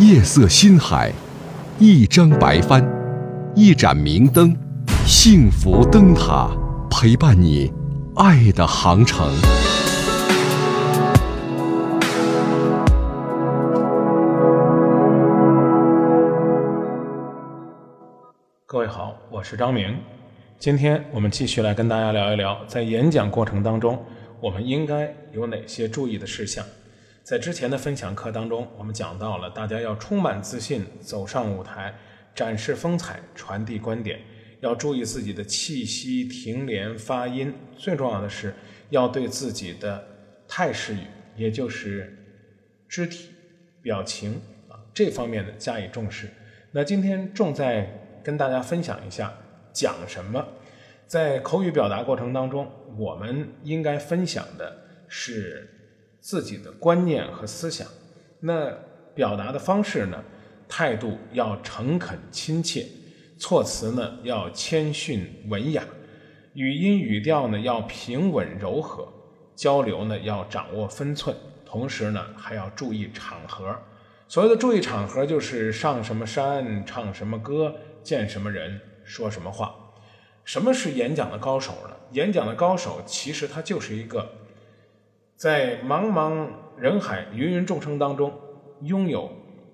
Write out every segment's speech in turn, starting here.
夜色心海，一张白帆，一盏明灯，幸福灯塔陪伴你爱的航程。各位好，我是张明。今天我们继续来跟大家聊一聊，在演讲过程当中，我们应该有哪些注意的事项。在之前的分享课当中，我们讲到了大家要充满自信走上舞台，展示风采，传递观点，要注意自己的气息、停连、发音。最重要的是要对自己的态势语，也就是肢体表情啊这方面的加以重视。那今天重在跟大家分享一下讲什么。在口语表达过程当中，我们应该分享的是自己的观念和思想。那表达的方式呢，态度要诚恳亲切，措辞呢要谦逊文雅，语音语调呢要平稳柔和，交流呢要掌握分寸，同时呢还要注意场合。所谓的注意场合，就是上什么山，唱什么歌，见什么人，说什么话。什么是演讲的高手呢？演讲的高手其实他就是一个在茫茫人海、芸芸众生当中拥有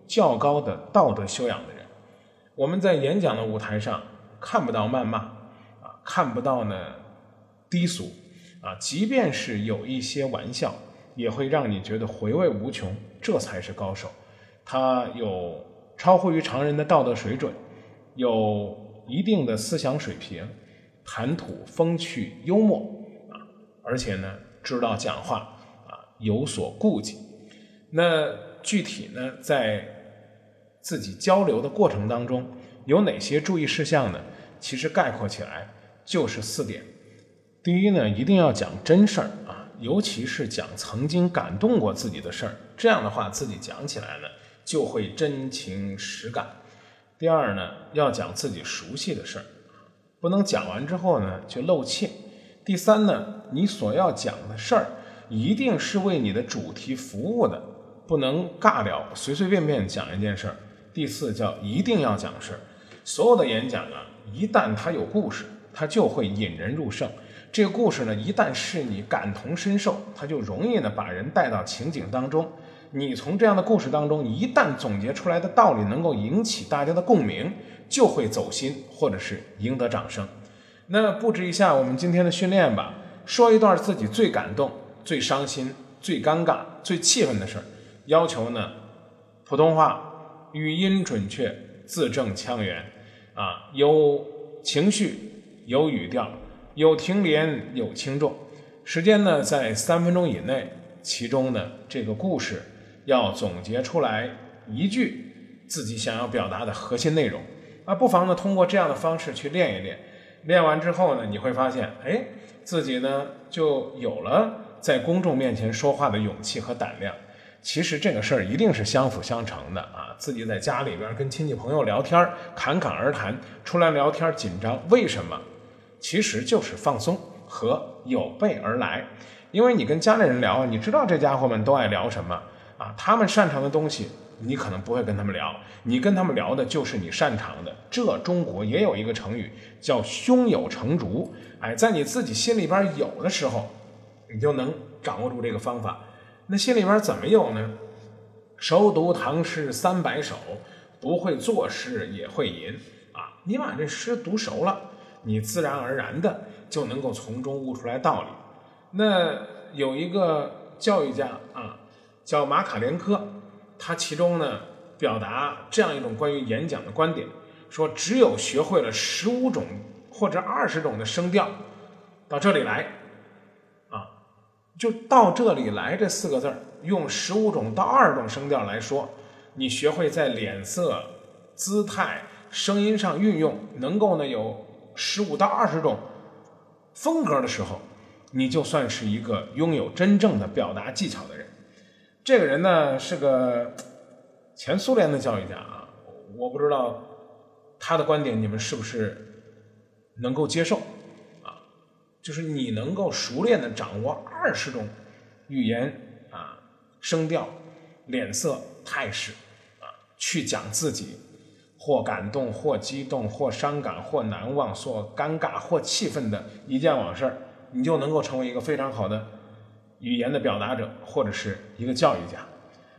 较高的道德修养的人。我们在演讲的舞台上看不到谩骂啊，看不到呢低俗啊，即便是有一些玩笑，也会让你觉得回味无穷。这才是高手。他有超乎于常人的道德水准，有一定的思想水平，谈吐风趣幽默啊，而且呢知道讲话有所顾忌。那具体呢在自己交流的过程当中有哪些注意事项呢？其实概括起来就是四点。第一呢，一定要讲真事儿啊，尤其是讲曾经感动过自己的事儿，这样的话自己讲起来呢。就会真情实感。第二呢，要讲自己熟悉的事儿，不能讲完之后呢就露怯。第三呢，你所要讲的事儿一定是为你的主题服务的，不能尬聊，随随便便讲一件事儿。第四叫一定要讲事儿。所有的演讲啊，一旦它有故事，它就会引人入胜。这个故事呢，一旦是你感同身受，它就容易呢把人带到情景当中。你从这样的故事当中，一旦总结出来的道理能够引起大家的共鸣，就会走心，或者是赢得掌声。那布置一下我们今天的训练吧，说一段自己最感动、最伤心、最尴尬、最气愤的事儿。要求呢，普通话，语音准确，字正腔圆，啊，有情绪，有语调，有停连，有轻重。时间呢，在三分钟以内。其中呢，这个故事。要总结出来一句自己想要表达的核心内容啊，不妨呢通过这样的方式去练一练。练完之后呢，你会发现，哎，自己呢就有了在公众面前说话的勇气和胆量。其实这个事儿一定是相辅相成的啊。自己在家里边跟亲戚朋友聊天，侃侃而谈，出来聊天紧张，为什么？其实就是放松和有备而来。因为你跟家里人聊，你知道这家伙们都爱聊什么。啊，他们擅长的东西，你可能不会跟他们聊，你跟他们聊的就是你擅长的。这中国也有一个成语叫“胸有成竹”，哎，在你自己心里边有的时候，你就能掌握住这个方法。那心里边怎么有呢？熟读唐诗三百首，不会作诗也会吟啊！你把这诗读熟了，你自然而然的就能够从中悟出来道理。那有一个教育家啊。叫马卡连科，他其中呢表达这样一种关于演讲的观点，说只有学会了十五种或者二十种的声调，到这里来，就到这里来这四个字儿，用十五种到二十种声调来说，你学会在脸色、姿态、声音上运用，能够呢有十五到二十种风格的时候，你就算是一个拥有真正的表达技巧的人。这个人呢是个前苏联的教育家啊，我不知道他的观点你们是不是能够接受？就是你能够熟练的掌握二十种语言啊、声调、脸色、态势啊，去讲自己或感动、或激动、或伤感、或难忘、或尴尬、或气愤的一件往事，你就能够成为一个非常好的语言的表达者，或者是一个教育家。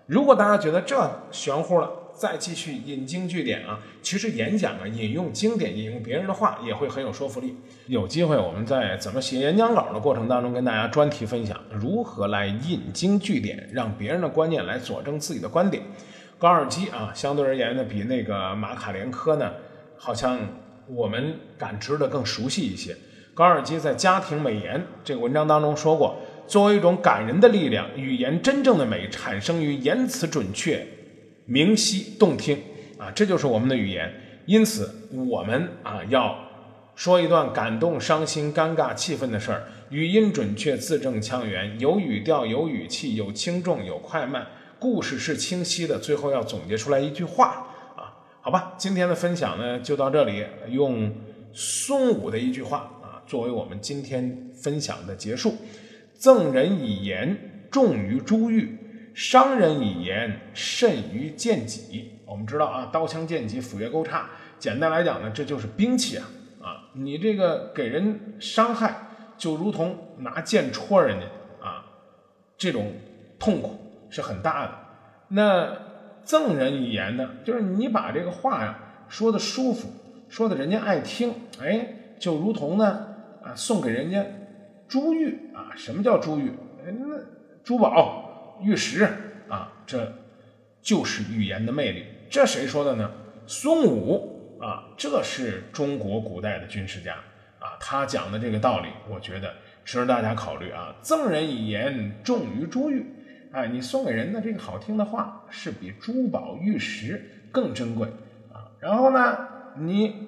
如果大家觉得这玄乎了，再继续引经据典啊，其实演讲啊，引用经典、引用别人的话也会很有说服力。有机会我们在怎么写演讲稿的过程当中，跟大家专题分享如何来引经据典，让别人的观念来佐证自己的观点。高尔基啊，相对而言呢，比那个马卡连科呢，好像我们感知的更熟悉一些。高尔基在《家庭美言》这个文章当中说过。作为一种感人的力量，语言真正的美产生于言辞准确、明晰、动听啊，这就是我们的语言。因此，我们啊要说一段感动、伤心、尴尬、气愤的事儿，语音准确、字正腔圆，有语调、有语气、有轻重、有快慢，故事是清晰的，最后要总结出来一句话啊。好吧，今天的分享呢就到这里，用孙武的一句话啊作为我们今天分享的结束。赠人以言，重于珠玉；伤人以言，甚于剑戟。我们知道啊，刀枪剑戟、斧钺钩叉，简单来讲呢，这就是兵器啊啊！你这个给人伤害，就如同拿剑戳人家啊，这种痛苦是很大的。那赠人以言呢，就是你把这个话呀说的舒服，说的人家爱听，哎，就如同呢啊送给人家。珠玉啊，什么叫珠玉？那珠宝、玉石啊，这就是语言的魅力。这谁说的呢？孙武啊，这是中国古代的军事家啊，他讲的这个道理，我觉得值得大家考虑啊。赠人以言，重于珠玉。哎，你送给人的这个好听的话，是比珠宝玉石更珍贵啊。然后呢，你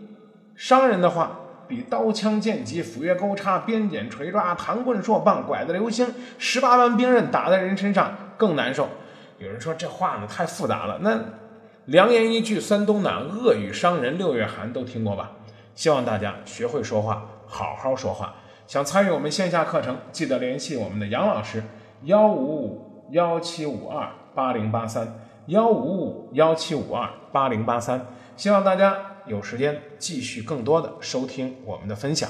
伤人的话。比刀枪剑戟斧钺钩叉鞭锏锤抓弹棍槊棒拐子流星十八般兵刃打在人身上更难受。有人说这话呢太复杂了。那良言一句三冬暖，恶语伤人六月寒，都听过吧？希望大家学会说话，好好说话。想参与我们线下课程，记得联系我们的杨老师，幺五五幺七五二八零八三，幺五五幺七五二八零八三。希望大家。有时间继续更多的收听我们的分享。